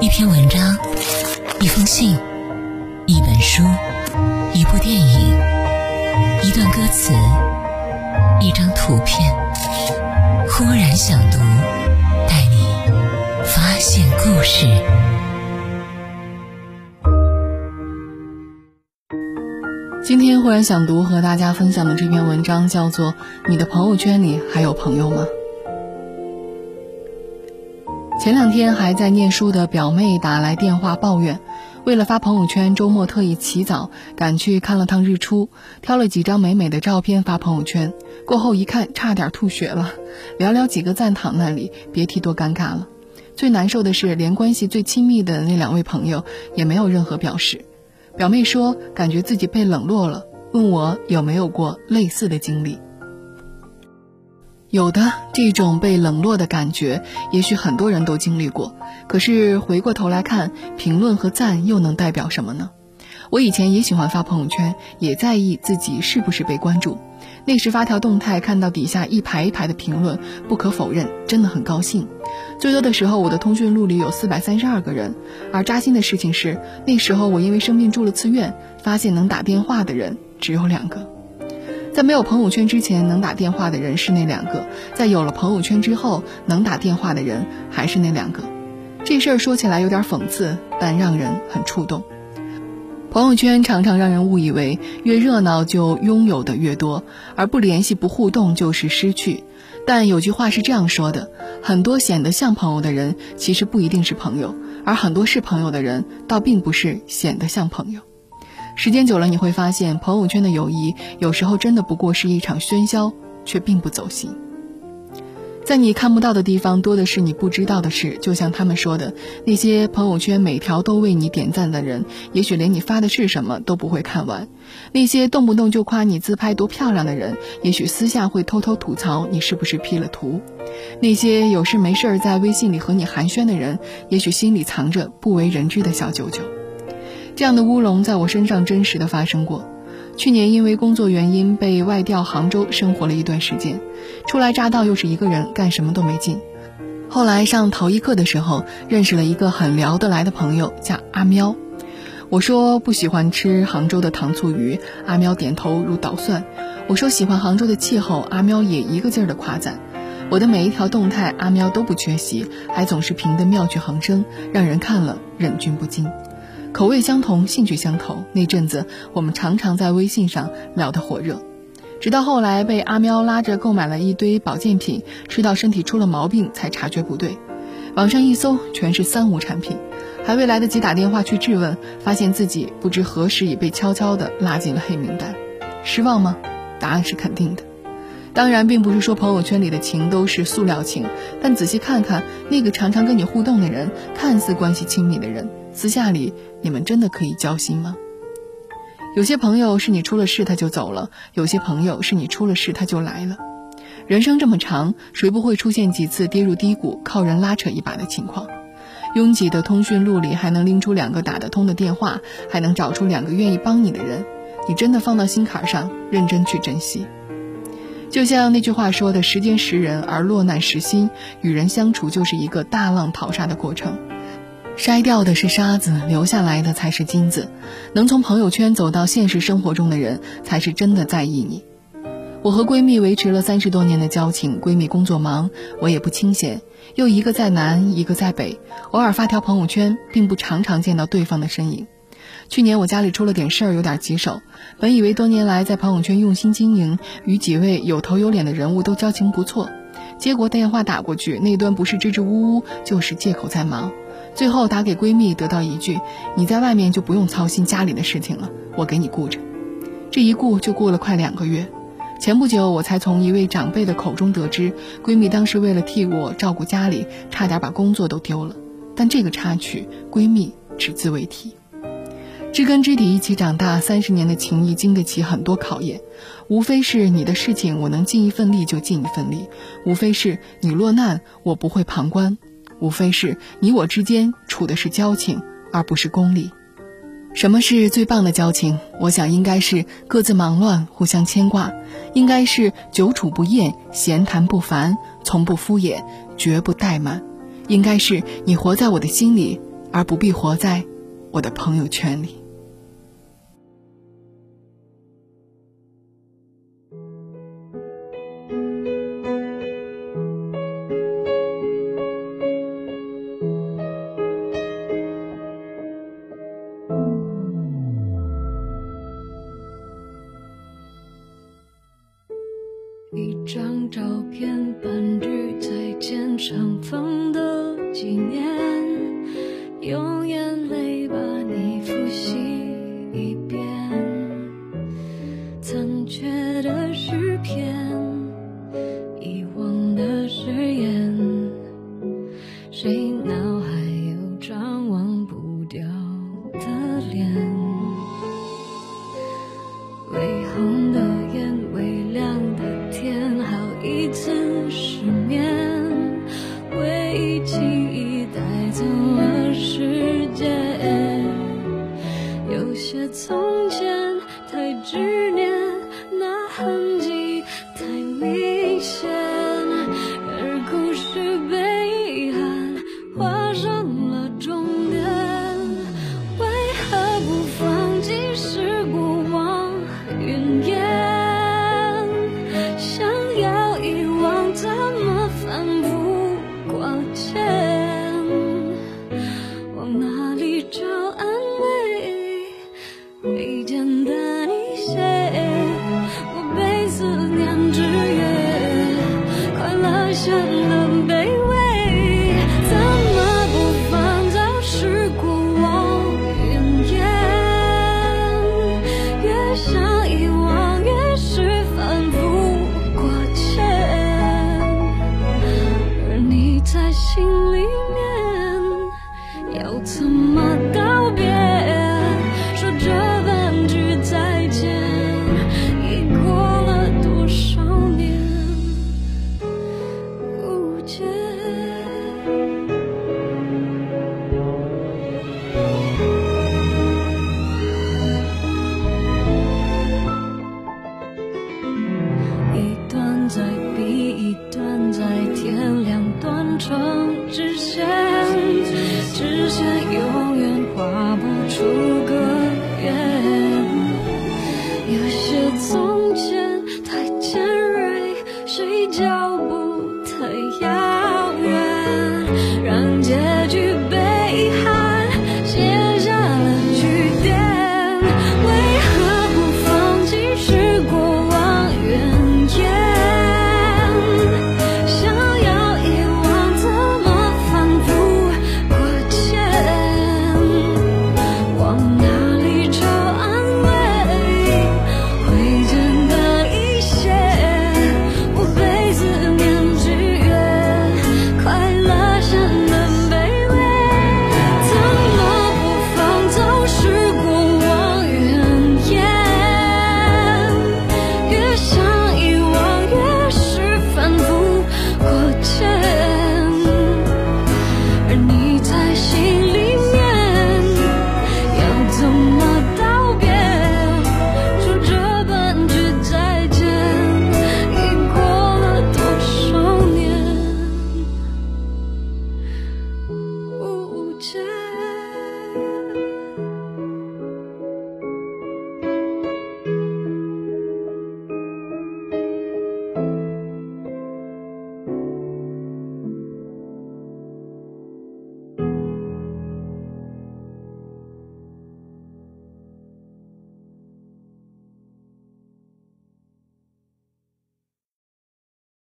一篇文章，一封信，一本书，一部电影，一段歌词，一张图片。忽然想读，带你发现故事。今天忽然想读和大家分享的这篇文章叫做《你的朋友圈里还有朋友吗》。前两天还在念书的表妹打来电话抱怨，为了发朋友圈，周末特意起早赶去看了趟日出，挑了几张美美的照片发朋友圈。过后一看，差点吐血了，寥寥几个赞躺那里，别提多尴尬了。最难受的是，连关系最亲密的那两位朋友也没有任何表示。表妹说，感觉自己被冷落了，问我有没有过类似的经历。有的这种被冷落的感觉，也许很多人都经历过。可是回过头来看，评论和赞又能代表什么呢？我以前也喜欢发朋友圈，也在意自己是不是被关注。那时发条动态，看到底下一排一排的评论，不可否认，真的很高兴。最多的时候，我的通讯录里有四百三十二个人。而扎心的事情是，那时候我因为生病住了次院，发现能打电话的人只有两个。在没有朋友圈之前，能打电话的人是那两个；在有了朋友圈之后，能打电话的人还是那两个。这事儿说起来有点讽刺，但让人很触动。朋友圈常常让人误以为越热闹就拥有的越多，而不联系不互动就是失去。但有句话是这样说的：很多显得像朋友的人，其实不一定是朋友；而很多是朋友的人，倒并不是显得像朋友。时间久了，你会发现，朋友圈的友谊有时候真的不过是一场喧嚣，却并不走心。在你看不到的地方，多的是你不知道的事。就像他们说的，那些朋友圈每条都为你点赞的人，也许连你发的是什么都不会看完；那些动不动就夸你自拍多漂亮的人，也许私下会偷偷吐槽你是不是 P 了图；那些有事没事在微信里和你寒暄的人，也许心里藏着不为人知的小九九。这样的乌龙在我身上真实的发生过。去年因为工作原因被外调杭州生活了一段时间，初来乍到又是一个人，干什么都没劲。后来上陶艺课的时候，认识了一个很聊得来的朋友，叫阿喵。我说不喜欢吃杭州的糖醋鱼，阿喵点头如捣蒜。我说喜欢杭州的气候，阿喵也一个劲儿的夸赞。我的每一条动态，阿喵都不缺席，还总是评得妙趣横生，让人看了忍俊不禁。口味相同，兴趣相投，那阵子我们常常在微信上聊得火热，直到后来被阿喵拉着购买了一堆保健品，吃到身体出了毛病才察觉不对。网上一搜，全是三无产品，还未来得及打电话去质问，发现自己不知何时已被悄悄地拉进了黑名单。失望吗？答案是肯定的。当然，并不是说朋友圈里的情都是塑料情，但仔细看看那个常常跟你互动的人，看似关系亲密的人，私下里你们真的可以交心吗？有些朋友是你出了事他就走了，有些朋友是你出了事他就来了。人生这么长，谁不会出现几次跌入低谷，靠人拉扯一把的情况？拥挤的通讯录里还能拎出两个打得通的电话，还能找出两个愿意帮你的人，你真的放到心坎上，认真去珍惜。就像那句话说的：“时间识人，而落难识心。与人相处就是一个大浪淘沙的过程，筛掉的是沙子，留下来的才是金子。能从朋友圈走到现实生活中的人，才是真的在意你。”我和闺蜜维持了三十多年的交情，闺蜜工作忙，我也不清闲，又一个在南，一个在北，偶尔发条朋友圈，并不常常见到对方的身影。去年我家里出了点事儿，有点棘手。本以为多年来在朋友圈用心经营，与几位有头有脸的人物都交情不错，结果电话打过去，那端不是支支吾吾，就是借口在忙。最后打给闺蜜，得到一句：“你在外面就不用操心家里的事情了，我给你顾着。”这一顾就过了快两个月。前不久我才从一位长辈的口中得知，闺蜜当时为了替我照顾家里，差点把工作都丢了。但这个插曲，闺蜜只字未提。知根知底，一起长大，三十年的情谊经得起很多考验。无非是你的事情，我能尽一份力就尽一份力；无非是你落难，我不会旁观；无非是你我之间处的是交情而不是功利。什么是最棒的交情？我想应该是各自忙乱互相牵挂。应该是久处不厌闲谈不烦从不敷衍绝不怠慢。应该是你活在我的心里而不必活在我的朋友圈里。里面用眼泪把你复习一遍，残缺的诗篇，遗忘的誓言。谁能？生。